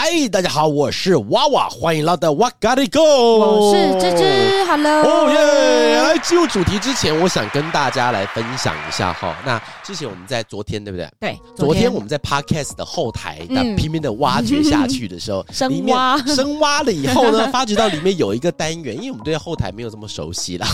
嗨，大家好，我是娃娃，欢迎来到哇嘎哩供，我是芝芝，Hello，哦耶！来进入主题之前，我想跟大家来分享一下哈。那之前我们在昨天对不对？对，昨天我们在 Podcast 的后台那拼命的挖掘下去的时候，深挖深挖了以后呢，发觉到里面有一个单元，因为我们对后台没有这么熟悉了。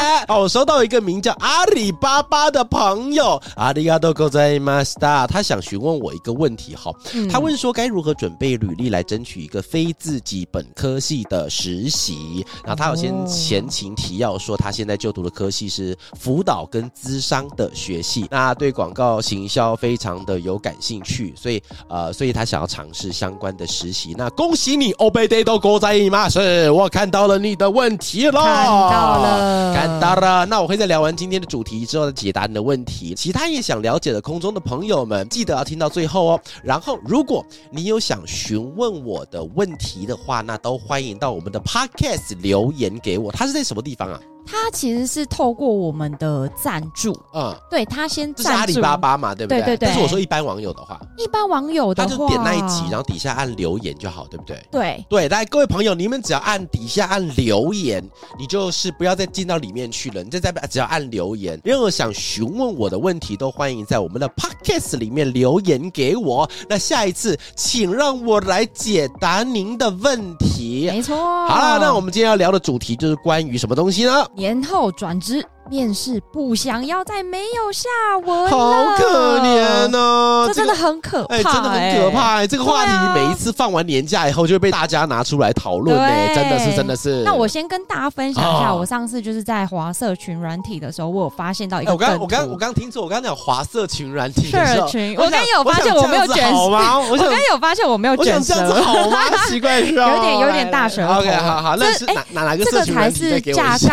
好，我收到一个名叫阿里巴巴的朋友，阿里嘎多ございました，他想询问我一个问题哈，他问说该如何 准备履历来争取一个非自己本科系的实习，然后他有先前情提要说，他现在就读的科系是辅导跟资商的学系，那对广告行销非常的有感兴趣，所以呃，所以他想要尝试相关的实习。那恭喜你，欧贝德都过在吗？是我看到了你的问题了，看到了，看到了。那我会在聊完今天的主题之后再解答你的问题。其他也想了解的空中的朋友们，记得要听到最后哦。然后，如果你有想想询问我的问题的话，那都欢迎到我们的 Podcast 留言给我。它是在什么地方啊？他其实是透过我们的赞助，嗯，对他先赞助，是阿里巴巴嘛，对不对？对对对。但是我说一般网友的话，一般网友的话，他就点那一集，然后底下按留言就好，对不对？对对，来各位朋友，你们只要按底下按留言，你就是不要再进到里面去了，你就在只要按留言，任何想询问我的问题都欢迎在我们的 Podcast 里面留言给我。那下一次，请让我来解答您的问题。没错。好了，那我们今天要聊的主题就是关于什么东西呢？年后转职。面试不想要再没有下文，好可怜呢、啊，这真的很可怕、欸，哎、欸，真的很可怕、欸。这个话题每一次放完年假以后，就会被大家拿出来讨论，哎，真的是，真的是。那我先跟大家分享一下，我上次就是在华社群软体的时候，我有发现到一个、欸。我刚，我刚，我刚听错，我刚刚讲华社群软体社群，我刚有发现我没有卷好吗？我刚有发现我没有卷舌，好吗？奇怪是吧？有点，有点大舌头。OK，好好，那是哪哪哪个社群软体？再给我一下。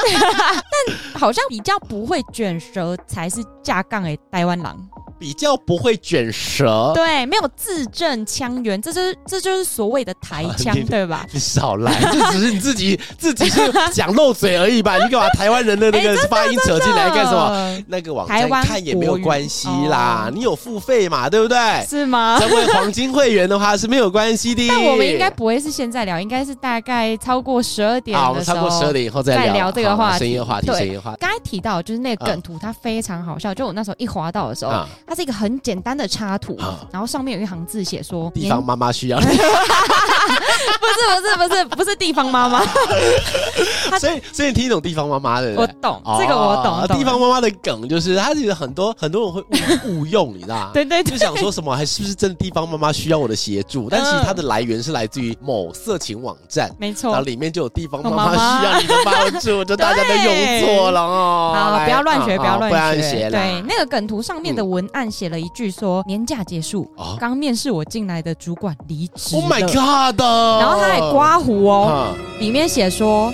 但 好像比较不会卷舌才是架杠诶，台湾狼。比较不会卷舌，对，没有字正腔圆，这就是这就是所谓的台腔，啊、对吧？你少来，这只是你自己自己是讲漏嘴而已吧？你干嘛台湾人的那个 发音扯进来干什么？那个网站看也没有关系啦，你有付费嘛，对不对？是吗？成为黄金会员的话是没有关系的。但我们应该不会是现在聊，应该是大概超过十二点好，我们超过十二点以后再聊，这个话题。深夜话题，声音话题。刚才提到就是那个梗图，它非常好笑，就我那时候一滑到的时候。嗯它是一个很简单的插图，啊、然后上面有一行字写说：“地方妈妈需要 你。”不是不是不是不是地方妈妈，所以所以你听懂地方妈妈的，我懂、哦、这个我懂。地方妈妈的梗就是，它其实很多很多人会误 误用，你知道吗对，对，就想说什么，还是不是真的地方妈妈需要我的协助？但其实它的来源是来自于某色情网站，没错，然后里面就有地方妈妈需要你的帮助，就大家都用错了哦。好，不要乱学，不要乱学。对，那个梗图上面的文案写了一句说：“年假结束，刚面试我进来的主管离职。” Oh my god！然后他还刮胡哦，里面写说。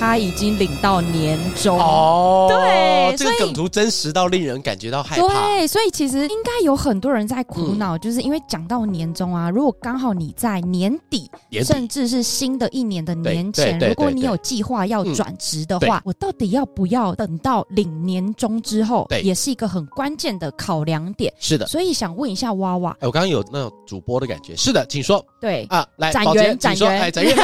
他已经领到年终哦，对，这个梗图真实到令人感觉到害怕。对，所以其实应该有很多人在苦恼，嗯、就是因为讲到年终啊，如果刚好你在年底，年底甚至是新的一年的年前，如果你有计划要转职的话，嗯、我到底要不要等到领年终之后？对，也是一个很关键的考量点。是的，所以想问一下娃娃，哎，我刚刚有那种主播的感觉。是的，请说。对啊，来展元，展元，哎，展元，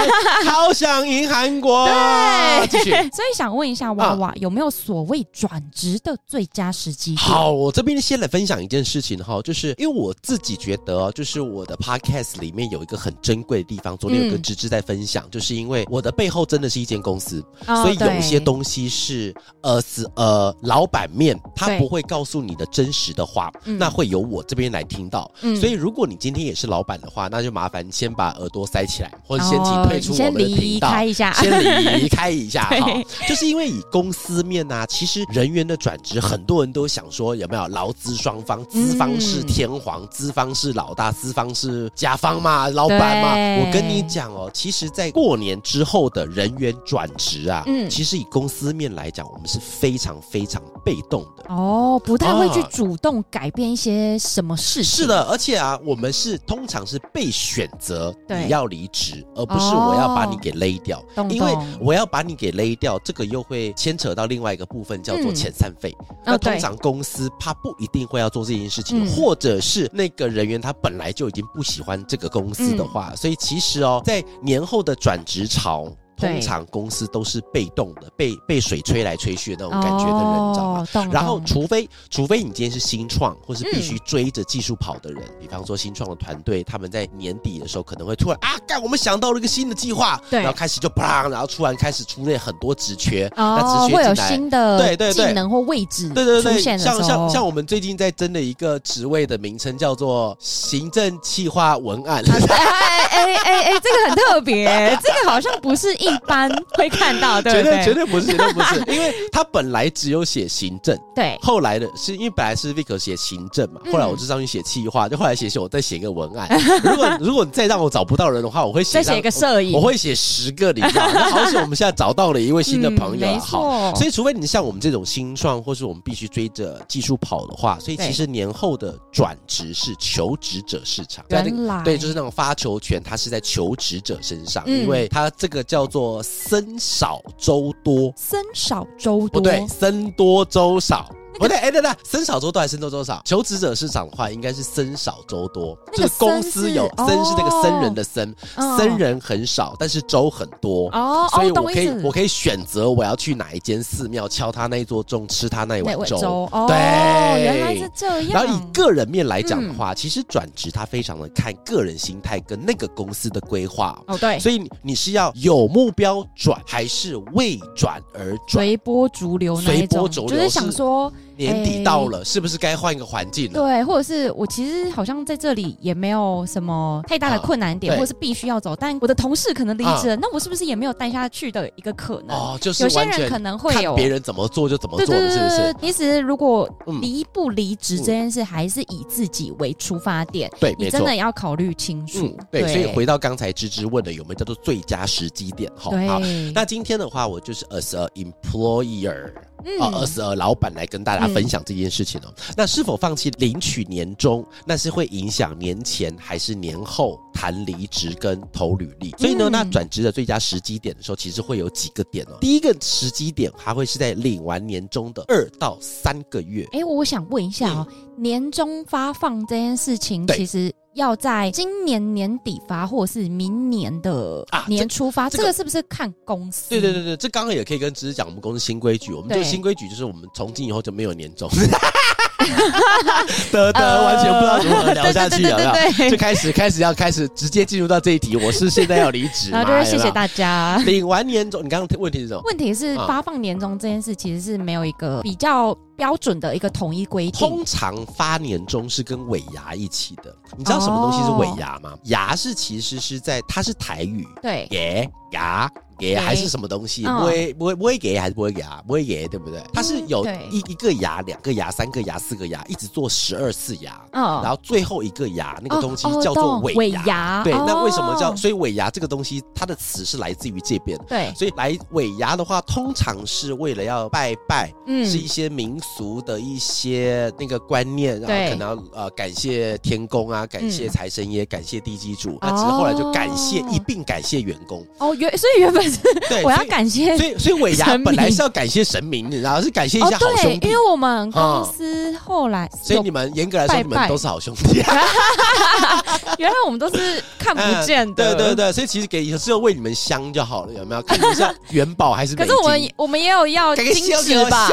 好想赢韩国。对。对，所以想问一下娃娃，有没有所谓转职的最佳时机？好，我这边先来分享一件事情哈，就是因为我自己觉得，就是我的 podcast 里面有一个很珍贵的地方。昨天有个芝芝在分享，就是因为我的背后真的是一间公司，所以有一些东西是呃是呃老板面，他不会告诉你的真实的话，那会由我这边来听到。所以如果你今天也是老板的话，那就麻烦先把耳朵塞起来，或者先请退出我们的频道，先离开一下，先离开。一下哈，就是因为以公司面啊，其实人员的转职，很多人都想说有没有劳资双方，资方是天皇，资方是老大，资方是甲方嘛，老板嘛。我跟你讲哦，其实，在过年之后的人员转职啊，嗯，其实以公司面来讲，我们是非常非常被动的。哦，不太会去主动改变一些什么事情。是的，而且啊，我们是通常是被选择你要离职，而不是我要把你给勒掉，因为我要把你给勒掉，这个又会牵扯到另外一个部分，叫做遣散费。那通常公司他不一定会要做这件事情，或者是那个人员他本来就已经不喜欢这个公司的话，所以其实哦，在年后的转职潮。通常公司都是被动的，被被水吹来吹去的那种感觉的人，你知道吗？然后，除非除非你今天是新创，或是必须追着技术跑的人，比方说新创的团队，他们在年底的时候可能会突然啊，干，我们想到了一个新的计划，然后开始就啪，然后突然开始出现很多职缺，那职缺会有新的对对技能或位置，对对对，像像像我们最近在争的一个职位的名称叫做行政企划文案，哎哎哎哎，这个很特别，这个好像不是。一般会看到，对不对？绝对绝对不是，绝对不是，因为他本来只有写行政，对。后来的是因为本来是 Vic 写行政嘛，后来我就上去写企划，就后来写写我再写一个文案。如果 如果你再让我找不到人的话，我会写再写一个摄影，我会写十个里面。那好险，我们现在找到了一位新的朋友，好。所以除非你像我们这种新创，或是我们必须追着技术跑的话，所以其实年后的转职是求职者市场。对，就是那种发球权，它是在求职者身上，因为它这个叫做。做僧少粥多，僧少粥多，不对，僧多粥少。不对，哎，等等，僧少粥多还是僧多粥少？求职者市场的话，应该是僧少粥多。就是公司有僧是那个僧人的僧，僧人很少，但是粥很多。哦，所以我可以我可以选择我要去哪一间寺庙敲他那一座钟，吃他那一碗粥。对，原来是这样。然后以个人面来讲的话，其实转职他非常的看个人心态跟那个公司的规划。哦，对。所以你是要有目标转，还是为转而转？随波逐流那一种，就是想说。年底到了，欸、是不是该换一个环境了？对，或者是我其实好像在这里也没有什么太大的困难点，啊、或者是必须要走，但我的同事可能离职了，啊、那我是不是也没有待下去的一个可能？哦，就是有些人可能会有别人怎么做就怎么做的，是不是？其实如果离不离职这件事，还是以自己为出发点，对，你真的要考虑清楚。嗯、对，对所以回到刚才芝芝问的有没有叫做最佳时机点？哈，好。那今天的话，我就是 as a employer。啊，而是老板来跟大家分享这件事情哦。嗯、那是否放弃领取年终，那是会影响年前还是年后谈离职跟投履历？所以呢，那转职的最佳时机点的时候，其实会有几个点哦。第一个时机点还会是在领完年终的二到三个月。哎，我想问一下哦，嗯、年终发放这件事情，其实。要在今年年底发，或者是明年的年初发，啊、这，这个是不是看公司？对对对对，这刚刚也可以跟芝芝讲，我们公司新规矩，我们这个新规矩就是我们从今以后就没有年终。得得，完全不知道如何聊下去了，就开始开始要开始直接进入到这一题。我是现在要离职，然后就是谢谢大家。领完年终，你刚刚问题是什么？问题是发放年终这件事其实是没有一个比较标准的一个统一规定。通常发年终是跟尾牙一起的。你知道什么东西是尾牙吗？牙是其实是在它是台语，对，耶牙。给还是什么东西？不会不会不会给还是不会给啊？不会给对不对？它是有一一个牙、两个牙、三个牙、四个牙，一直做十二次牙。嗯，然后最后一个牙那个东西叫做尾牙。对，那为什么叫？所以尾牙这个东西它的词是来自于这边。对，所以来尾牙的话，通常是为了要拜拜，嗯，是一些民俗的一些那个观念，然后可能要呃感谢天公啊，感谢财神爷，感谢地基主。那只是后来就感谢一并感谢员工。哦，原所以原本。对，我要感谢，所以所以尾牙本来是要感谢神明，你知道是感谢一下好兄弟，因为我们公司后来，所以你们严格来说，你们都是好兄弟。原来我们都是看不见的，对对对，所以其实给只有为你们香就好了，有没有？看一下元宝还是？可是我们我们也有要金纸吧？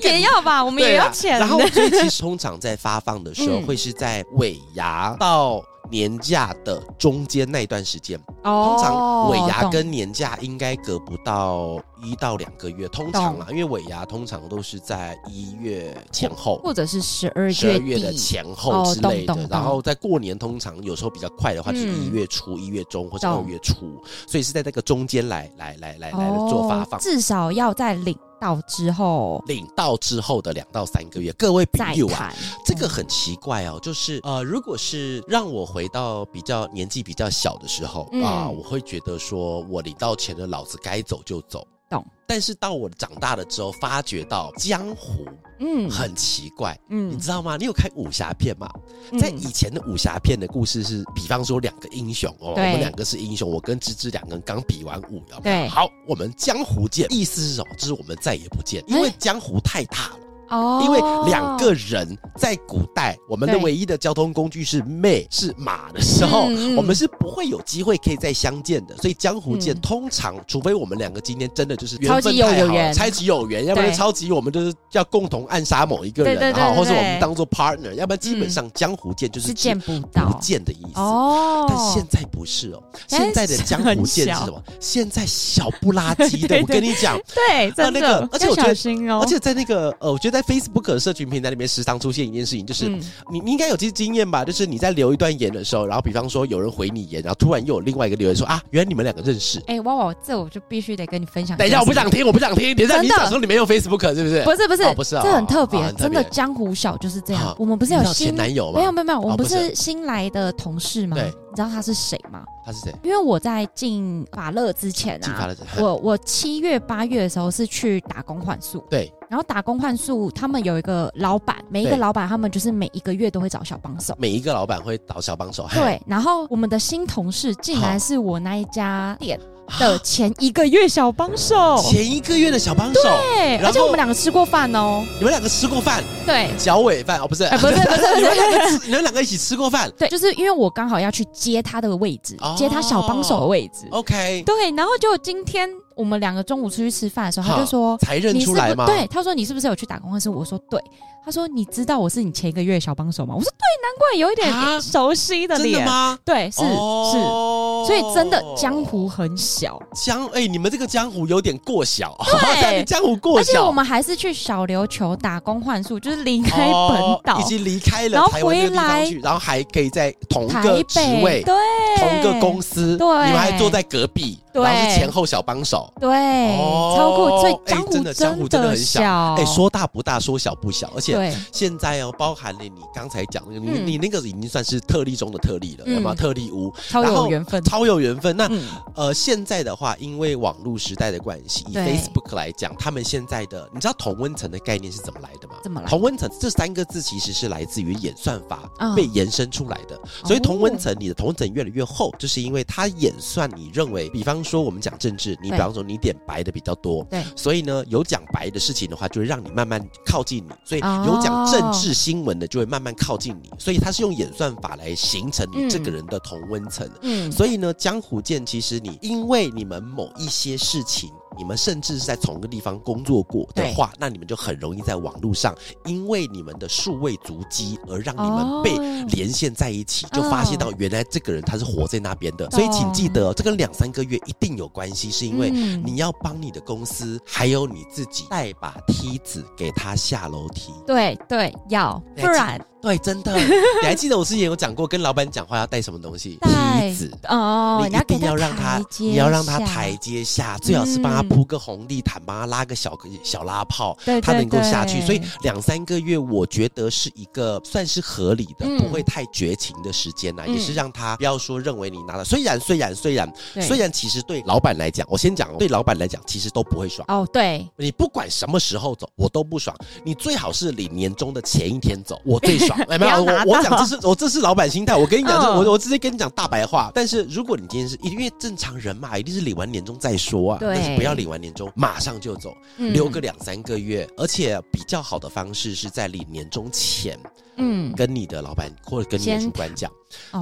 也要吧？我们也要钱。然后所以其实通常在发放的时候，会是在尾牙到。年假的中间那段时间。哦，通常尾牙跟年假应该隔不到一到两个月，通常啊，因为尾牙通常都是在一月前后，或者是十二月十二月的前后之类的。然后在过年，通常有时候比较快的话，就是一月初、一月中或者二月初，所以是在那个中间来来来来来做发放，至少要在领。到之后，领到之后的两到三个月，各位朋友啊，这个很奇怪哦，就是呃，如果是让我回到比较年纪比较小的时候、嗯、啊，我会觉得说我领到钱了，老子该走就走。懂，但是到我长大了之后，发觉到江湖，嗯，很奇怪，嗯，你知道吗？你有看武侠片吗？嗯、在以前的武侠片的故事是，比方说两个英雄哦，我们两个是英雄，我跟芝芝两个人刚比完武，对，好，我们江湖见，意思是什么？就是我们再也不见，因为江湖太大了。哦，因为两个人在古代，我们的唯一的交通工具是妹，是马的时候，我们是不会有机会可以再相见的。所以江湖见，通常除非我们两个今天真的就是缘分太好，超级有缘，要不然超级我们就是要共同暗杀某一个人，哈，或者我们当做 partner，要不然基本上江湖见就是见不到、不见的意思。哦，但现在不是哦，现在的江湖见是什么？现在小不拉几的，我跟你讲，对，那那个，而且我觉得，而且在那个呃，我觉得。在 Facebook 社群平台里面，时常出现一件事情，就是、嗯、你你应该有这些经验吧？就是你在留一段言的时候，然后比方说有人回你言，然后突然又有另外一个留言说啊，原来你们两个认识。哎、欸，哇哇，这我就必须得跟你分享。等一下，我不想听，我不想听。等一下你想说你没有 Facebook 是不是？不是不是、哦、不是，这很特别，真的江湖小就是这样。哦、我们不是有新前男友吗？没有没有没有，我们不是新来的同事吗？对。你知道他是谁吗？他是谁？因为我在进法乐之前啊，我我七月八月的时候是去打工换宿。对。然后打工换宿，他们有一个老板，每一个老板他们就是每一个月都会找小帮手。每一个老板会找小帮手。对。然后我们的新同事竟然是我那一家店的前一个月小帮手。前一个月的小帮手。对。而且我们两个吃过饭哦。你们两个吃过饭？对。脚尾饭哦，不是，不是，不是，你们两个，你们两个一起吃过饭？对，就是因为我刚好要去接他的位置，接他小帮手的位置。OK。对，然后就今天。我们两个中午出去吃饭的时候，他就说：“才认出来吗？”对，他说：“你是不是有去打工？”还是我说：“对。”他说：“你知道我是你前一个月小帮手吗？”我说：“对，难怪有一点熟悉的脸。”真的吗？对，是是，所以真的江湖很小。江哎，你们这个江湖有点过小，对，江湖过小。而且我们还是去小琉球打工换宿，就是离开本岛，已经离开了，然后回来，然后还可以在同一个职位，对，同一个公司，对，你们还坐在隔壁。然后是前后小帮手，对，超过，所以江湖真的江湖真的很小，哎，说大不大，说小不小，而且现在哦，包含了你刚才讲那个，你你那个已经算是特例中的特例了，有吗？特例屋，超有缘分，超有缘分。那呃，现在的话，因为网络时代的关系，以 Facebook 来讲，他们现在的，你知道同温层的概念是怎么来的吗？怎么来？同温层这三个字其实是来自于演算法被延伸出来的，所以同温层，你的同温层越来越厚，就是因为它演算你认为，比方说我们讲政治。你比方说你点白的比较多，对，所以呢，有讲白的事情的话，就会让你慢慢靠近你；所以有讲政治新闻的，就会慢慢靠近你。所以它是用演算法来形成你这个人的同温层。嗯，所以呢，江湖见，其实你因为你们某一些事情。你们甚至是在同一个地方工作过的话，那你们就很容易在网络上，因为你们的数位足迹而让你们被连线在一起，哦、就发现到原来这个人他是活在那边的。哦、所以请记得，这跟两三个月一定有关系，是因为你要帮你的公司还有你自己带把梯子给他下楼梯。对对，要不然。对，真的，你还记得我之前有讲过，跟老板讲话要带什么东西？梯子哦，你一定要让他，你要让他台阶下，最好是帮他铺个红地毯，帮他拉个小小拉炮，他能够下去。所以两三个月，我觉得是一个算是合理的，不会太绝情的时间呐，也是让他不要说认为你拿了。虽然虽然虽然虽然，其实对老板来讲，我先讲，对老板来讲，其实都不会爽哦。对，你不管什么时候走，我都不爽。你最好是领年终的前一天走，我最爽。没有，我我讲这是我这是老板心态。我跟你讲，这我我直接跟你讲大白话。但是如果你今天是因为正常人嘛，一定是领完年终再说啊。对，但是不要领完年终马上就走，留个两三个月，而且比较好的方式是在领年终前。嗯，跟你的老板或者跟你的主管讲，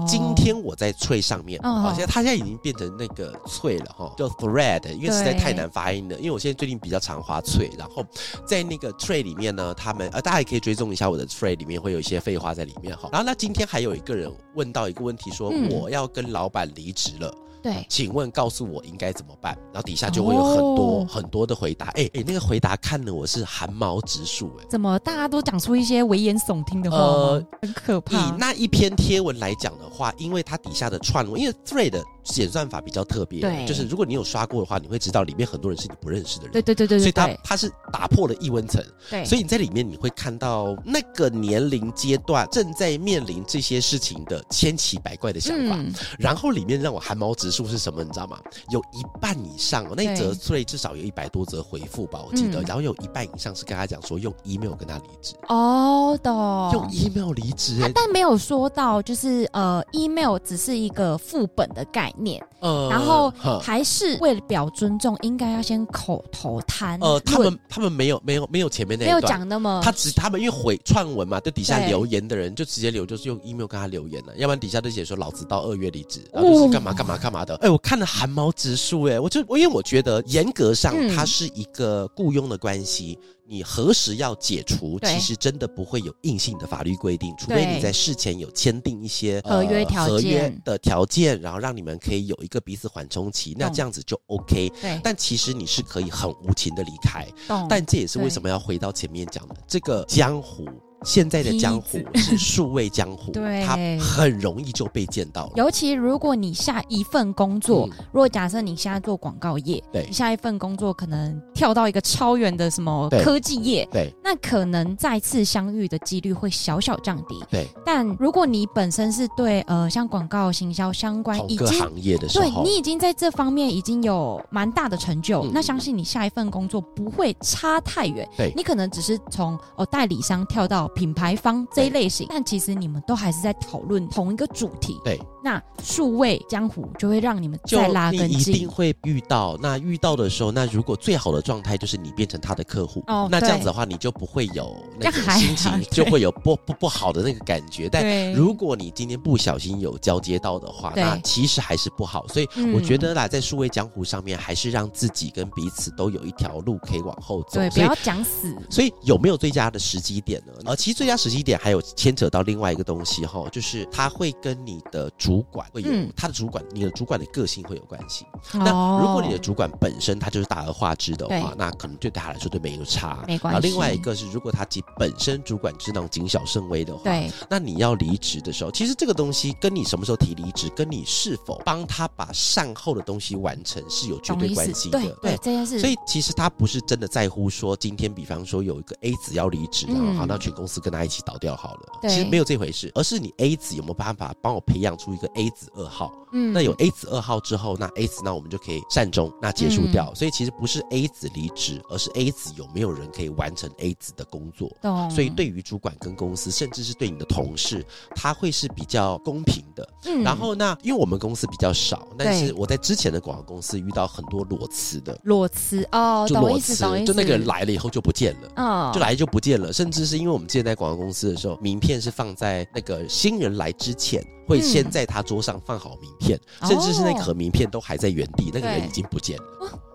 今天我在翠上面，好像他现在已经变成那个翠了哈，叫 thread，因为实在太难发音了。因为我现在最近比较常滑翠，然后在那个 tray 里面呢，他们呃，大家也可以追踪一下我的 tray 里面会有一些废话在里面哈。然后那今天还有一个人问到一个问题，说我要跟老板离职了。对，请问告诉我应该怎么办？然后底下就会有很多、哦、很多的回答。哎、欸、哎、欸，那个回答看得我是寒毛直竖。哎，怎么大家都讲出一些危言耸听的话？呃，很可怕。以那一篇贴文来讲的话，因为它底下的串文，因为 thread 演算法比较特别，对，就是如果你有刷过的话，你会知道里面很多人是你不认识的人。对对对对，对，所以它它是打破了异温层。对，所以你在里面你会看到那个年龄阶段正在面临这些事情的千奇百怪的想法。嗯、然后里面让我寒毛直竖是什么？你知道吗？有一半以上哦，那一则所以至少有一百多则回复吧，我记得。嗯、然后有一半以上是跟他讲说用 email 跟他离职。哦，懂。用 email 离职、欸，但没有说到就是呃，email 只是一个副本的概念。呃，然后还是为了表尊重，应该要先口头谈。呃，他们他们没有没有没有前面那一段没有讲那么，他只他们因为回串文嘛，就底下留言的人就直接留，就是用 email 跟他留言了，要不然底下都写说老子到二月离职，然后就是干嘛干嘛干嘛的。哎、欸，我看了汗毛直竖，哎，我就我因为我觉得严格上它是一个雇佣的关系。嗯你何时要解除？其实真的不会有硬性的法律规定，除非你在事前有签订一些合约条件、合约的条件，然后让你们可以有一个彼此缓冲期，那这样子就 OK。对，但其实你是可以很无情的离开。但这也是为什么要回到前面讲的这个江湖。现在的江湖是数位江湖，对，它很容易就被见到了。尤其如果你下一份工作，嗯、如果假设你现在做广告业，对，你下一份工作可能跳到一个超远的什么科技业，对，对，那可能再次相遇的几率会小小降低。对，但如果你本身是对呃像广告行销相关已经行业的时候，对你已经在这方面已经有蛮大的成就，嗯、那相信你下一份工作不会差太远。对，你可能只是从哦代理商跳到。品牌方这一类型，但其实你们都还是在讨论同一个主题。对，那数位江湖就会让你们再拉更近。一定会遇到，那遇到的时候，那如果最好的状态就是你变成他的客户，哦，那这样子的话，你就不会有那个心情，就会有不不不好的那个感觉。但如果你今天不小心有交接到的话，那其实还是不好。所以我觉得啦，在数位江湖上面，还是让自己跟彼此都有一条路可以往后走。对，不要讲死。所以有没有最佳的时机点呢？而其实最佳时机点还有牵扯到另外一个东西哈，就是他会跟你的主管会有、嗯、他的主管，你的主管的个性会有关系。哦、那如果你的主管本身他就是大而化之的话，那可能对他来说都没有差。没关系。另外一个是，如果他其本身主管是那种谨小慎微的话，对，那你要离职的时候，其实这个东西跟你什么时候提离职，跟你是否帮他把善后的东西完成是有绝对关系的。对对，对这件事。所以其实他不是真的在乎说，今天比方说有一个 A 子要离职，然后好，那全公司跟他一起倒掉好了，其实没有这回事，而是你 A 子有没有办法帮我培养出一个 A 子二号？嗯，那有 A 子二号之后，那 A 子那我们就可以善终，那结束掉。嗯、所以其实不是 A 子离职，而是 A 子有没有人可以完成 A 子的工作。懂所以对于主管跟公司，甚至是对你的同事，他会是比较公平的。嗯，然后那因为我们公司比较少，但是我在之前的广告公司遇到很多裸辞的。裸辞哦，就裸辞，就那个人来了以后就不见了，哦，就来就不见了，甚至是因为我们之前在广告公司的时候，名片是放在那个新人来之前。会先在他桌上放好名片，嗯、甚至是那盒名片都还在原地，哦、那个人已经不见了。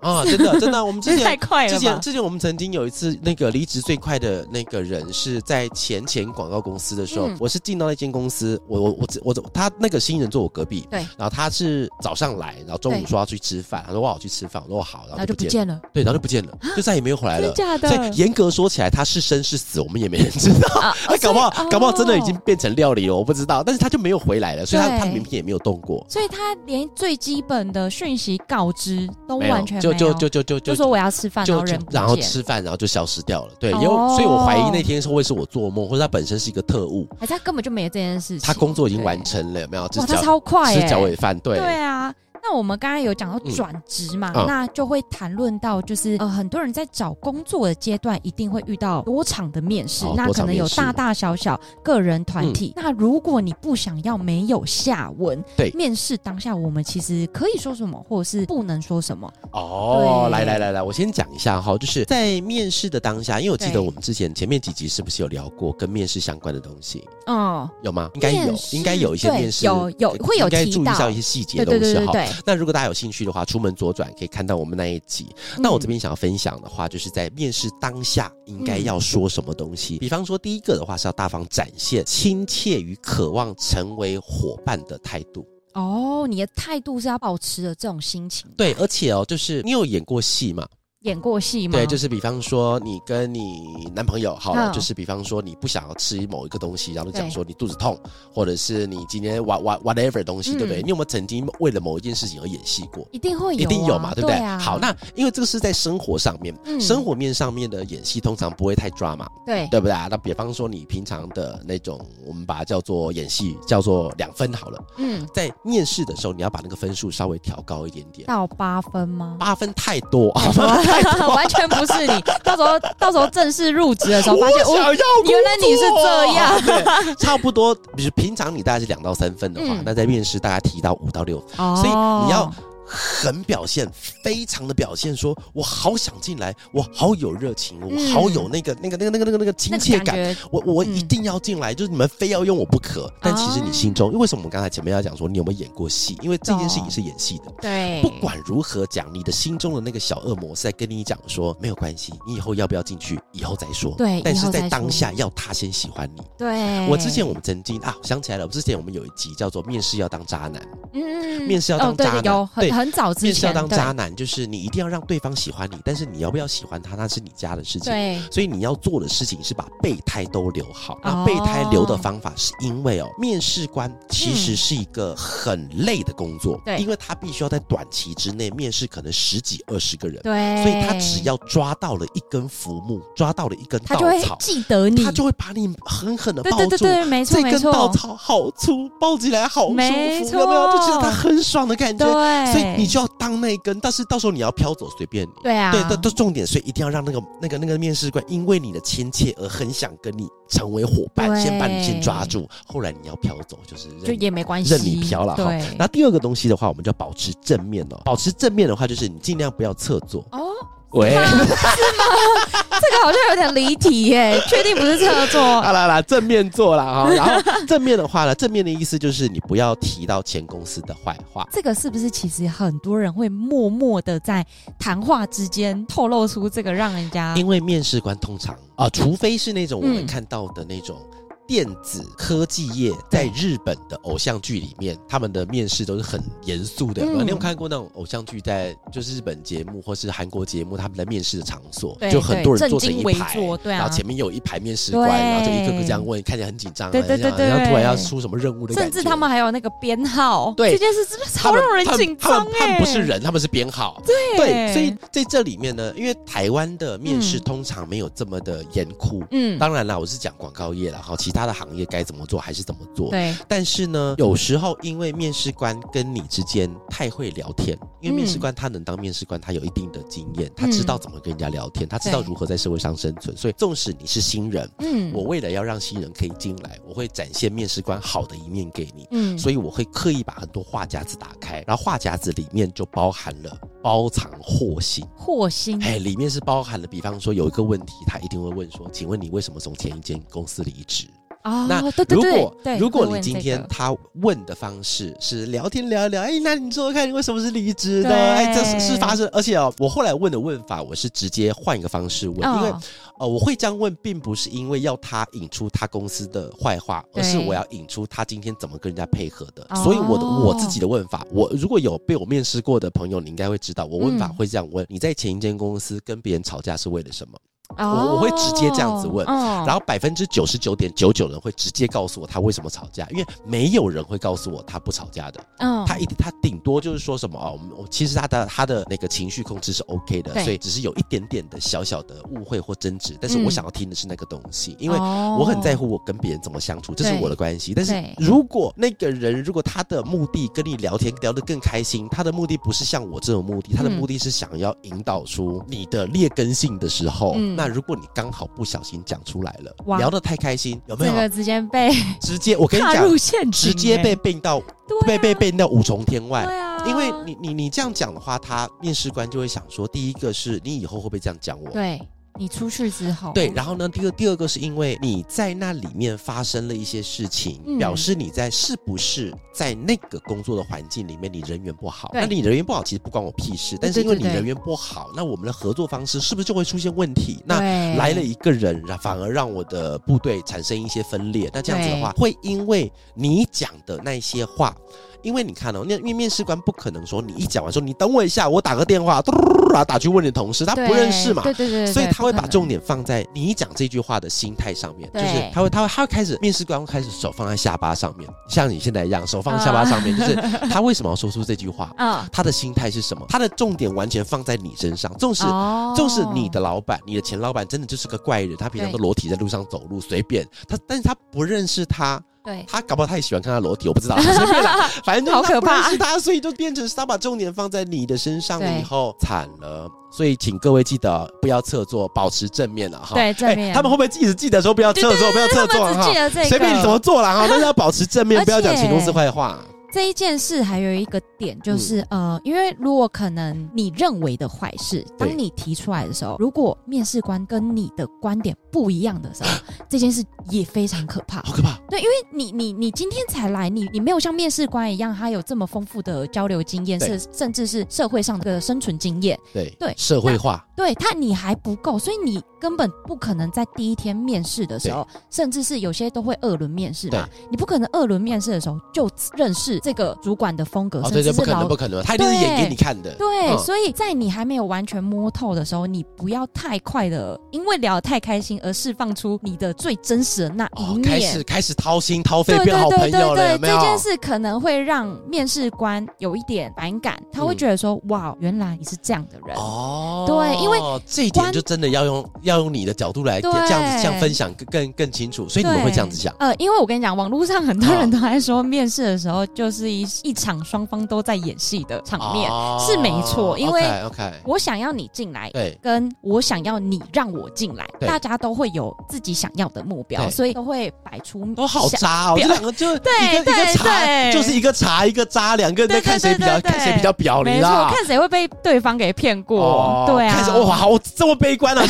啊！真的真的，我们之前 太快了之前之前我们曾经有一次那个离职最快的那个人是在前前广告公司的时候，嗯、我是进到那间公司，我我我我他那个新人坐我隔壁，对，然后他是早上来，然后中午说要去吃饭，他说哇我要去吃饭，我说我好，然后就不见了，对，然后就不见了，就再也没有回来了。假的，所以严格说起来，他是生是死，我们也没人知道。啊，搞不好搞不好真的已经变成料理了，我不知道，但是他就没有回来了，所以他他名片也没有动过，所以他连最基本的讯息告知都完全，就就就就就就说我要吃饭，就然后吃饭，然后就消失掉了。对，因为所以我怀疑那天是会是我做梦，或者他本身是一个特务，还是他根本就没有这件事情，他工作已经完成了，有没有？哇，他超快，吃脚尾饭，对。对啊。那我们刚刚有讲到转职嘛，嗯、那就会谈论到就是呃，很多人在找工作的阶段一定会遇到多场的面试，哦、那可能有大大小小个人团体。嗯、那如果你不想要没有下文，对，面试当下我们其实可以说什么，或者是不能说什么？哦，来来来来，我先讲一下哈，就是在面试的当下，因为我记得我们之前前面几集是不是有聊过跟面试相关的东西？哦，有吗？应该有，应该有一些面试有有会有提到。到一些细节的东西哈，那如果大家有兴趣的话，出门左转可以看到我们那一集。嗯、那我这边想要分享的话，就是在面试当下应该要说什么东西。嗯、比方说，第一个的话是要大方展现亲切与渴望成为伙伴的态度。哦，你的态度是要保持的这种心情。对，而且哦，就是你有演过戏吗？演过戏吗？对，就是比方说你跟你男朋友好了，嗯、就是比方说你不想要吃某一个东西，然后讲说你肚子痛，或者是你今天 what what whatever 东西，嗯、对不对？你有没有曾经为了某一件事情而演戏过？一定会有、啊，一定有嘛，对不对？好，那因为这个是在生活上面，嗯、生活面上面的演戏通常不会太 drama，对，对不对啊？那比方说你平常的那种，我们把它叫做演戏，叫做两分好了。嗯，在面试的时候，你要把那个分数稍微调高一点点，到八分吗？八分太多 完全。不是你，到时候到时候正式入职的时候，发现我原来你是这样，对，差不多。比如平常你大概是两到三分的话，嗯、那在面试大家提到五到六所以你要。很表现，非常的表现说，说我好想进来，我好有热情，我好有那个、嗯、那个那个那个那个那个亲切感，我我一定要进来，嗯、就是你们非要用我不可。但其实你心中，因为为什么我们刚才前面要讲说你有没有演过戏？因为这件事情是演戏的。对，不管如何讲，你的心中的那个小恶魔是在跟你讲说，没有关系，你以后要不要进去，以后再说。对，但是在当下要他先喜欢你。对，我之前我们曾经啊，想起来了，之前我们有一集叫做面试要当渣男。嗯，面试要当渣男，有很很早之前。当渣男就是你一定要让对方喜欢你，但是你要不要喜欢他，那是你家的事情。对，所以你要做的事情是把备胎都留好。那备胎留的方法是因为哦，面试官其实是一个很累的工作，对，因为他必须要在短期之内面试可能十几二十个人，对，所以他只要抓到了一根浮木，抓到了一根稻草，记得你，他就会把你狠狠的抱住。对对对，没错没错，这根稻草好粗，抱起来好舒服，有没有？就觉得他很爽的感觉。对，所以你就要当那一根，但是到时候。你要飘走随便你，对啊，对，都都重点，所以一定要让那个那个那个面试官因为你的亲切而很想跟你成为伙伴，先把你先抓住，后来你要飘走，就是就也没关系，任你飘了哈。那第二个东西的话，我们就要保持正面哦，保持正面的话，就是你尽量不要侧坐。哦。喂，是吗？这个好像有点离题耶，确定不是侧坐？好啦啦，正面坐啦哈。然后正面的话呢，正面的意思就是你不要提到前公司的坏话。这个是不是其实很多人会默默的在谈话之间透露出这个，让人家？因为面试官通常啊，除非是那种我们看到的那种。电子科技业在日本的偶像剧里面，他们的面试都是很严肃的。你有看过那种偶像剧，在就是日本节目或是韩国节目，他们的面试的场所，就很多人坐成一排，然后前面有一排面试官，然后就一个个这样问，看起来很紧张，对对对对，然后突然要出什么任务的感觉。甚至他们还有那个编号，对，这件事是不是超让人紧张？他们不是人，他们是编号。对，所以在这里面呢，因为台湾的面试通常没有这么的严酷。嗯，当然啦，我是讲广告业了，哈，其他。他的行业该怎么做还是怎么做？对，但是呢，有时候因为面试官跟你之间太会聊天，因为面试官他能当面试官，他有一定的经验，他知道怎么跟人家聊天，他知道如何在社会上生存。所以，纵使你是新人，嗯，我为了要让新人可以进来，我会展现面试官好的一面给你，嗯，所以我会刻意把很多话夹子打开，然后话夹子里面就包含了包藏祸心，祸心，哎，里面是包含了，比方说有一个问题，他一定会问说，请问你为什么从前一间公司离职？啊，那如果如果你今天他问的方式是聊天聊一聊，哎，那你说说看你为什么是离职的？哎，这是是发生，而且哦，我后来问的问法，我是直接换一个方式问，因为呃，我会这样问，并不是因为要他引出他公司的坏话，而是我要引出他今天怎么跟人家配合的。所以我的我自己的问法，我如果有被我面试过的朋友，你应该会知道，我问法会这样问：你在前一间公司跟别人吵架是为了什么？哦、我我会直接这样子问，哦、然后百分之九十九点九九人会直接告诉我他为什么吵架，因为没有人会告诉我他不吵架的。他一他顶多就是说什么哦，我其实他的他的那个情绪控制是 OK 的，所以只是有一点点的小小的误会或争执，但是我想要听的是那个东西，嗯、因为我很在乎我跟别人怎么相处，这是我的关系。但是如果那个人如果他的目的跟你聊天聊得更开心，他的目的不是像我这种目的，他的目的是想要引导出你的劣根性的时候，嗯、那如果你刚好不小心讲出来了，聊得太开心，有没有？这个直接被 直接我跟你讲，直接被并到、啊、被被并到五重天外。对啊，因为你你你这样讲的话，他面试官就会想说，第一个是你以后会不会这样讲我？对。你出去之后，对，然后呢？第二第二个是因为你在那里面发生了一些事情，嗯、表示你在是不是在那个工作的环境里面，你人缘不好。那你人缘不好，其实不关我屁事。但是因为你人缘不好，那我们的合作方式是不是就会出现问题？那来了一个人，反而让我的部队产生一些分裂。那这样子的话，会因为你讲的那些话。因为你看哦，那因为面试官不可能说你一讲完说你等我一下，我打个电话，嘟嘟嘟打去问你的同事，他不认识嘛，对对对，所以他会把重点放在你讲这句话的心态上面，就是他会他会他会开始面试官会开始手放在下巴上面，像你现在一样手放在下巴上面，就是他为什么要说出这句话？啊，他的心态是什么？他的重点完全放在你身上，纵使纵使你的老板，你的前老板真的就是个怪人，他平常都裸体在路上走路随便他，但是他不认识他。对，他搞不好他也喜欢看他裸体，我不知道，随便啦反正就好可怕。是他，所以就变成是他把重点放在你的身上了以后惨了。所以请各位记得不要侧坐，保持正面了哈。对，正面、欸。他们会不会一直记得说不要侧坐，不要侧坐哈？随便你怎么做了哈，但是要保持正面，不要讲秦公司坏话。这一件事还有一个点，就是、嗯、呃，因为如果可能你认为的坏事，当你提出来的时候，如果面试官跟你的观点不一样的时候，这件事也非常可怕，好可怕。对，因为你你你今天才来，你你没有像面试官一样，他有这么丰富的交流经验，甚甚至是社会上的生存经验。对对，对社会化。对他你还不够，所以你根本不可能在第一天面试的时候，甚至是有些都会二轮面试嘛，对你不可能二轮面试的时候就认识这个主管的。风格，甚至是老，不可能，不可能，他一定是演给你看的。对，所以在你还没有完全摸透的时候，你不要太快的，因为聊得太开心而释放出你的最真实的那一面，开始开始掏心掏肺变好朋友了。这件事可能会让面试官有一点反感，他会觉得说：“哇，原来你是这样的人。”哦，对，因为这一点就真的要用要用你的角度来这样子这样分享更更更清楚，所以你们会这样子讲。呃，因为我跟你讲，网络上很多人都在说，面试的时候就是一一场。双方都在演戏的场面、oh, 是没错，因为 OK，我想要你进来，对，跟我想要你让我进来，大家都会有自己想要的目标，所以都会摆出都好渣哦，这两个就 对一个对一个茶，就是一个茶一个渣，两个人在看谁比较看谁比较表，里啦，看谁会被对方给骗过，oh, 对啊，哇，好这么悲观啊，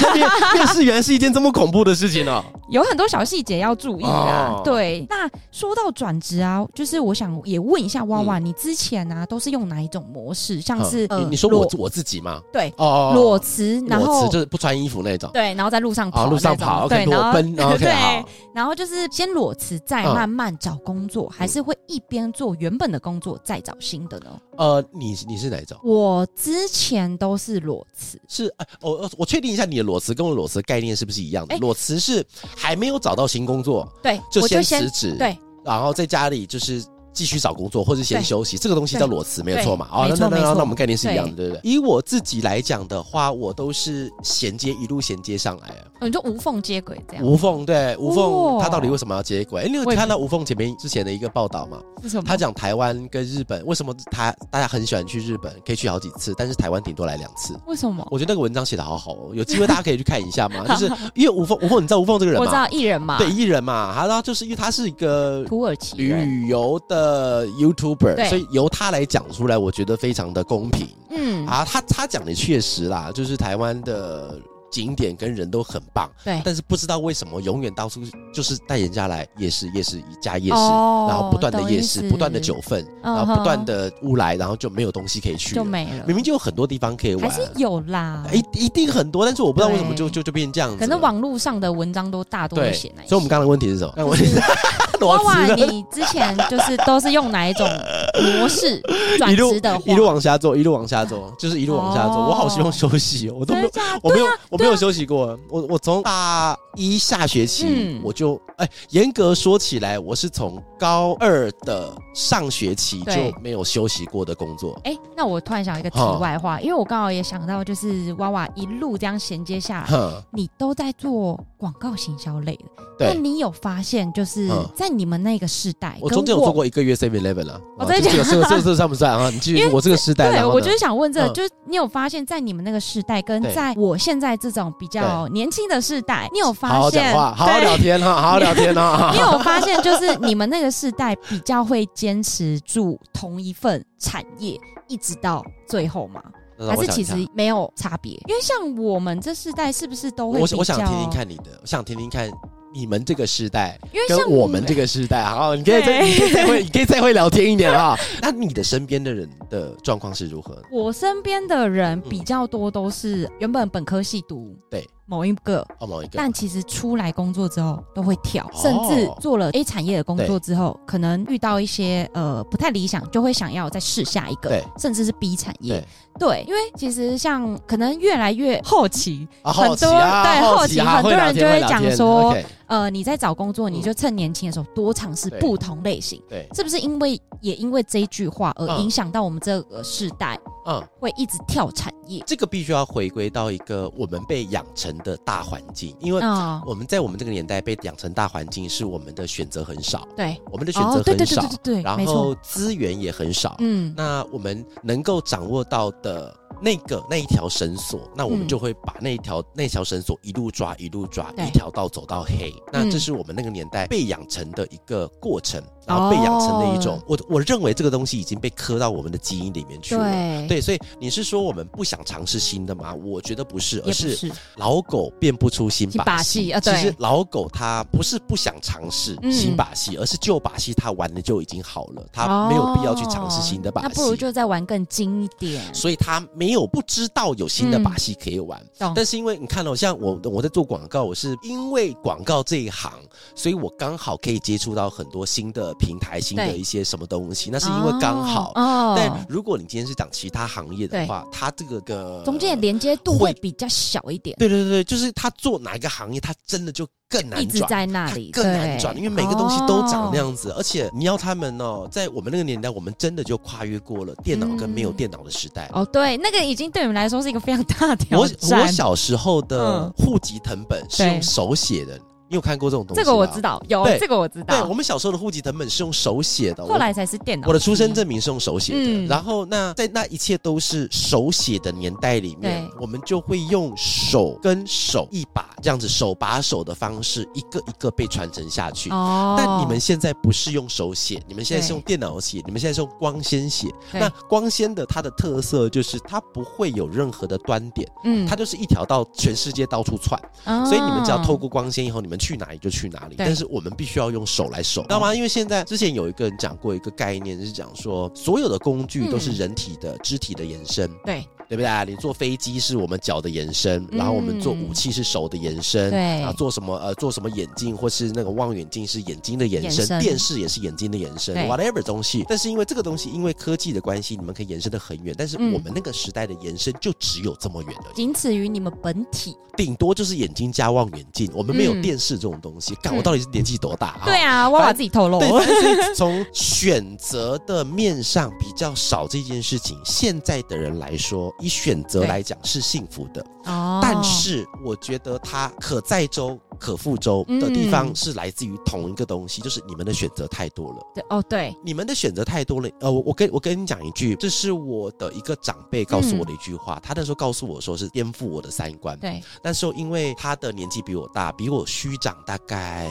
面试员是一件这么恐怖的事情呢、有很多小细节要注意啊，oh. 对，那说到转职啊，就是我想也问一下娃娃，嗯、你之前啊都是用哪一种模式？像是呃，你说我我自己吗？对，哦，裸辞，然后就是不穿衣服那种，对，然后在路上跑，路上跑，对，裸奔，对，然后就是先裸辞，再慢慢找工作，还是会一边做原本的工作，再找新的呢？呃，你你是哪一种？我之前都是裸辞，是我我确定一下你的裸辞跟我裸辞概念是不是一样的？裸辞是还没有找到新工作，对，就先辞职，对，然后在家里就是。继续找工作，或者先休息，这个东西叫裸辞，没有错嘛？哦，那那那那我们概念是一样的，对不对？以我自己来讲的话，我都是衔接一路衔接上来啊。你就无缝接轨这样？无缝对，无缝，他到底为什么要接轨？哎，你有看到无缝前面之前的一个报道吗？为什么？他讲台湾跟日本为什么他大家很喜欢去日本，可以去好几次，但是台湾顶多来两次。为什么？我觉得那个文章写的好好哦，有机会大家可以去看一下嘛。就是因为无缝，无缝，你知道无缝这个人吗？我知道艺人嘛，对艺人嘛，然后就是因为他是一个土耳其旅游的 YouTube。对所以由他来讲出来，我觉得非常的公平。嗯啊，他他讲的确实啦，就是台湾的。景点跟人都很棒，对，但是不知道为什么永远到处就是带人家来夜市，夜市一家夜市，然后不断的夜市，不断的酒粪，然后不断的乌来，然后就没有东西可以去，就没了。明明就有很多地方可以玩，还是有啦，一一定很多，但是我不知道为什么就就就变这样子。可能网络上的文章都大多写那，所以我们刚刚的问题是什么？问题是娃娃，你之前就是都是用哪一种模式 转职的？一路往下做，一路往下做，就是一路往下做。我好希望休息哦，我都没有，我没有，我。没有休息过。我我从大一下学期、嗯、我就哎，严格说起来，我是从高二的上学期就没有休息过的工作。哎，那我突然想一个题外话，因为我刚好也想到，就是娃娃一路这样衔接下来，你都在做广告行销类的。那你有发现，就是在你们那个世代，我中间有做过一个月 Seven Eleven 了。我在讲这个这个算不算啊？你继续，我这个时代，对我就是想问这个，就是你有发现，在你们那个世代，跟在我现在这种比较年轻的世代，你有发现？好好讲话，好好聊天哈，好好聊天哈。你有发现，就是你们那个世代比较会坚持住同一份产业，一直到最后吗？还是其实没有差别？因为像我们这世代，是不是都会？我我想听听看你的，我想听听看。你们这个时代，因为像我们这个时代，好，你可以再，你可以再会，你可以再会聊天一点啊。那你的身边的人的状况是如何？我身边的人比较多都是原本本科系读，对。某一个哦，某一个，但其实出来工作之后都会跳，哦、甚至做了 A 产业的工作之后，可能遇到一些呃不太理想，就会想要再试下一个，对，甚至是 B 产业，对，因为其实像可能越来越后期，啊、很多、啊、对后期，很多人就会讲说，呃，你在找工作，你就趁年轻的时候多尝试不同类型，对，是不是因为也因为这一句话而影响到我们这个世代？嗯，会一直跳产业，这个必须要回归到一个我们被养成的大环境，因为我们在我们这个年代被养成大环境是我们的选择很少，对，我们的选择很少，哦、对对对对对对，然后资源也很少，嗯，那我们能够掌握到的。那个那一条绳索，那我们就会把那一条、嗯、那条绳索一路抓一路抓，一条道走到黑。那这是我们那个年代被养成的一个过程，嗯、然后被养成的一种。哦、我我认为这个东西已经被刻到我们的基因里面去了。对，对，所以你是说我们不想尝试新的吗？我觉得不是，而是老狗变不出新把戏。其实老狗它不是不想尝试新把戏，而是旧把戏它玩的就已经好了，它没有必要去尝试新的把戏。那不如就再玩更精一点。所以它没。没有不知道有新的把戏可以玩，嗯、但是因为你看到、哦、像我我在做广告，我是因为广告这一行，所以我刚好可以接触到很多新的平台、新的一些什么东西，那是因为刚好。哦、但如果你今天是讲其他行业的话，它这个个中间的连接度会比较小一点。对对对，就是他做哪一个行业，他真的就。更难转，一直在那里更难转，因为每个东西都长那样子，哦、而且你要他们哦，在我们那个年代，我们真的就跨越过了电脑跟没有电脑的时代、嗯。哦，对，那个已经对我们来说是一个非常大的挑战。我我小时候的户籍成本是用手写的。你有看过这种东西吗？这个我知道，有对这个我知道。对，我们小时候的户籍成本是用手写的，后来才是电脑。我的出生证明是用手写的。嗯、然后那在那一切都是手写的年代里面，我们就会用手跟手一把这样子手把手的方式，一个一个被传承下去。哦。但你们现在不是用手写，你们现在是用电脑写，你们现在是用光纤写。那光纤的它的特色就是它不会有任何的端点，嗯，它就是一条道全世界到处窜。哦。所以你们只要透过光纤以后，你们去哪里就去哪里。但是我们必须要用手来守，知道吗？因为现在之前有一个人讲过一个概念，是讲说所有的工具都是人体的肢体的延伸。嗯、对。对不对啊？你坐飞机是我们脚的延伸，然后我们做武器是手的延伸，对、嗯，然后做什么呃做什么眼镜或是那个望远镜是眼睛的延伸，电视也是眼睛的延伸对，whatever 东西。但是因为这个东西因为科技的关系，你们可以延伸的很远，但是我们那个时代的延伸就只有这么远而已，仅此于你们本体，顶多就是眼睛加望远镜。我们没有电视这种东西。看、嗯、我到底是年纪多大？对啊，我把自己透露。从选择的面上比较少这件事情，现在的人来说，以选择来。讲是幸福的，哦，但是我觉得它可载舟可覆舟的地方是来自于同一个东西，嗯、就是你们的选择太多了。对，哦，对，你们的选择太多了。呃，我我跟我跟你讲一句，这是我的一个长辈告诉我的一句话，嗯、他那时候告诉我说是颠覆我的三观。对，那时候因为他的年纪比我大，比我虚长大概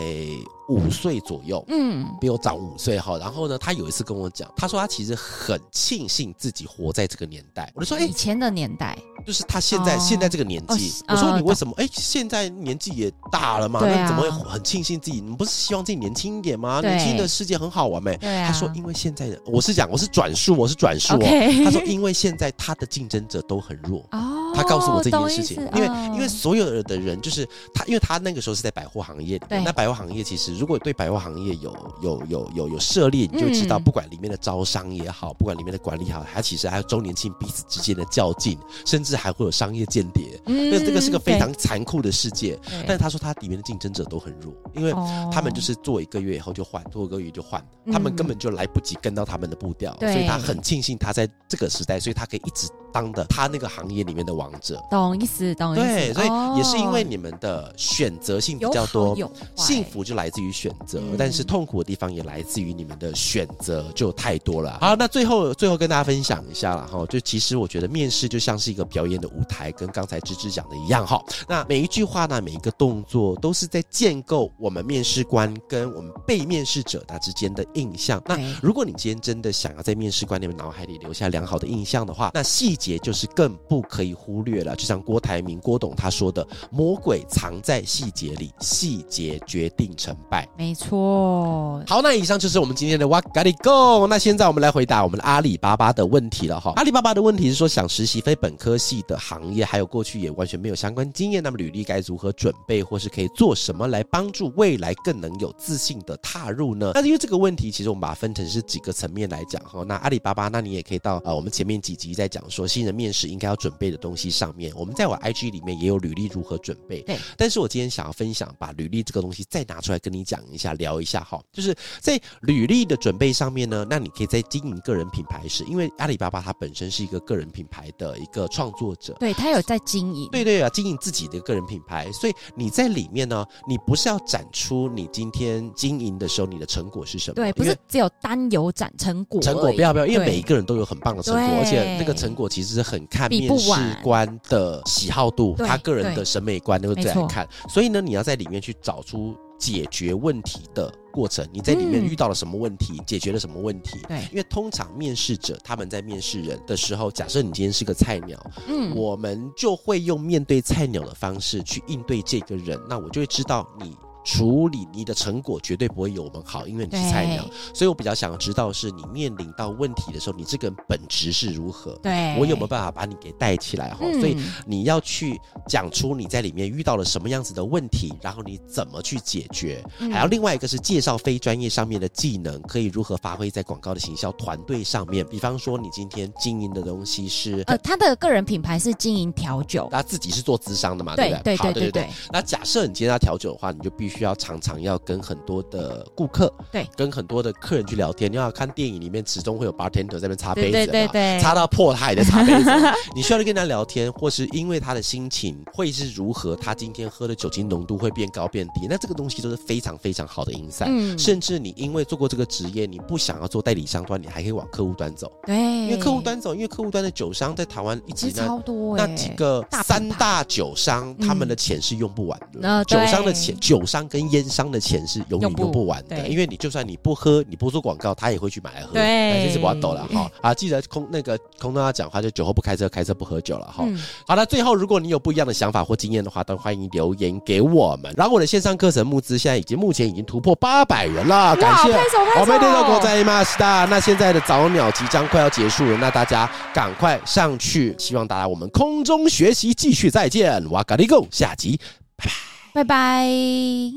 五岁左右，嗯，比我长五岁哈。然后呢，他有一次跟我讲，他说他其实很庆幸自己活在这个年代。我就说，哎，以前的年代。就是他现在、哦、现在这个年纪，哦、我说你为什么？哎、呃，现在年纪也大了嘛，啊、那怎么会很庆幸自己？你不是希望自己年轻一点吗？年轻的世界很好玩没？对啊、他说，因为现在的我是讲我是转述，我是转述哦。他说，因为现在他的竞争者都很弱哦。他告诉我这件事情，因为因为所有的人就是他，因为他那个时候是在百货行业里面，那百货行业其实如果对百货行业有有有有有涉猎，你就知道，不管里面的招商也好，不管里面的管理好，他其实还有周年庆彼此之间的较劲，甚至还会有商业间谍。那这个是个非常残酷的世界。但是他说他里面的竞争者都很弱，因为他们就是做一个月以后就换，做一个月就换，他们根本就来不及跟到他们的步调，所以他很庆幸他在这个时代，所以他可以一直。当的他那个行业里面的王者，懂意思，懂意思。对，所以也是因为你们的选择性比较多，幸福就来自于选择，但是痛苦的地方也来自于你们的选择就太多了。好，那最后最后跟大家分享一下了哈，就其实我觉得面试就像是一个表演的舞台，跟刚才芝芝讲的一样哈。那每一句话呢，每一个动作都是在建构我们面试官跟我们被面试者他之间的印象。那如果你今天真的想要在面试官你们脑海里留下良好的印象的话，那细。节就是更不可以忽略了，就像郭台铭郭董他说的：“魔鬼藏在细节里，细节决定成败。”没错。好，那以上就是我们今天的哇咖哩供。那现在我们来回答我们的阿里巴巴的问题了哈。阿里巴巴的问题是说，想实习非本科系的行业，还有过去也完全没有相关经验，那么履历该如何准备，或是可以做什么来帮助未来更能有自信的踏入呢？那因为这个问题，其实我们把它分成是几个层面来讲哈。那阿里巴巴，那你也可以到呃我们前面几集在讲说。新人面试应该要准备的东西上面，我们在我 IG 里面也有履历如何准备。对，但是我今天想要分享，把履历这个东西再拿出来跟你讲一下，聊一下哈。就是在履历的准备上面呢，那你可以在经营个人品牌时，因为阿里巴巴它本身是一个个人品牌的一个创作者，对，他有在经营，对对啊，经营自己的个人品牌，所以你在里面呢，你不是要展出你今天经营的时候你的成果是什么？对，不是只有单有展成果，成果不要不要，因为每一个人都有很棒的成果，而且那个成果其实是很看面试官的喜好度，他个人的审美观都会在看，所以呢，你要在里面去找出解决问题的过程。你在里面遇到了什么问题，嗯、解决了什么问题？对，因为通常面试者他们在面试人的时候，假设你今天是个菜鸟，嗯，我们就会用面对菜鸟的方式去应对这个人，那我就会知道你。处理你的成果绝对不会有我们好，因为你是菜鸟，所以我比较想要知道是你面临到问题的时候，你这个人本质是如何？对，我有没有办法把你给带起来？哈、嗯，所以你要去讲出你在里面遇到了什么样子的问题，然后你怎么去解决？嗯、还有另外一个是介绍非专业上面的技能，可以如何发挥在广告的行销团队上面？比方说，你今天经营的东西是呃，他的个人品牌是经营调酒，他自己是做资商的嘛？对不对？对对对对，对，对。那假设你今天要调酒的话，你就必须。需要常常要跟很多的顾客，对，跟很多的客人去聊天。你要看电影里面始终会有 bartender 在那边擦杯子，对对对，擦到破他也在擦杯子。你需要去跟他聊天，或是因为他的心情会是如何，他今天喝的酒精浓度会变高变低，那这个东西都是非常非常好的 insight。嗯，甚至你因为做过这个职业，你不想要做代理商端，你还可以往客户端走。对，因为客户端走，因为客户端的酒商在台湾一直超多，那几个三大酒商，他们的钱是用不完的。酒商的钱，酒商。跟烟商的钱是永远用不完的，因为你就算你不喝，你不做广告，他也会去买来喝。对，这是我懂了哈。啊，记得空那个空中要讲话，就酒后不开车，开车不喝酒了哈。好了，最后如果你有不一样的想法或经验的话，都欢迎留言给我们。然后我的线上课程募资现在已经目前已经突破八百人了，感谢。我们电脑国在马斯达。那现在的早鸟即将快要结束了，那大家赶快上去，希望大家我们空中学习继续再见。哇咖哩供，下集拜拜，拜拜。